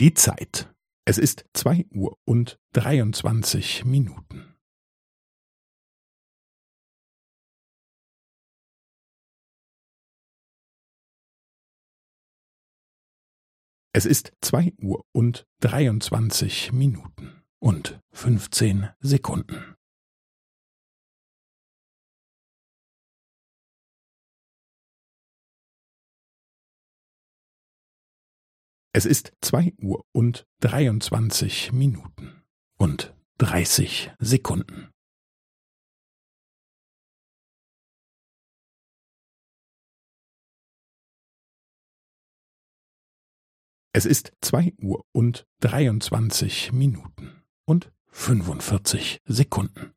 Die Zeit. Es ist zwei Uhr und dreiundzwanzig Minuten. Es ist zwei Uhr und dreiundzwanzig Minuten und fünfzehn Sekunden. Es ist zwei Uhr und dreiundzwanzig Minuten und dreißig Sekunden. Es ist zwei Uhr und dreiundzwanzig Minuten und fünfundvierzig Sekunden.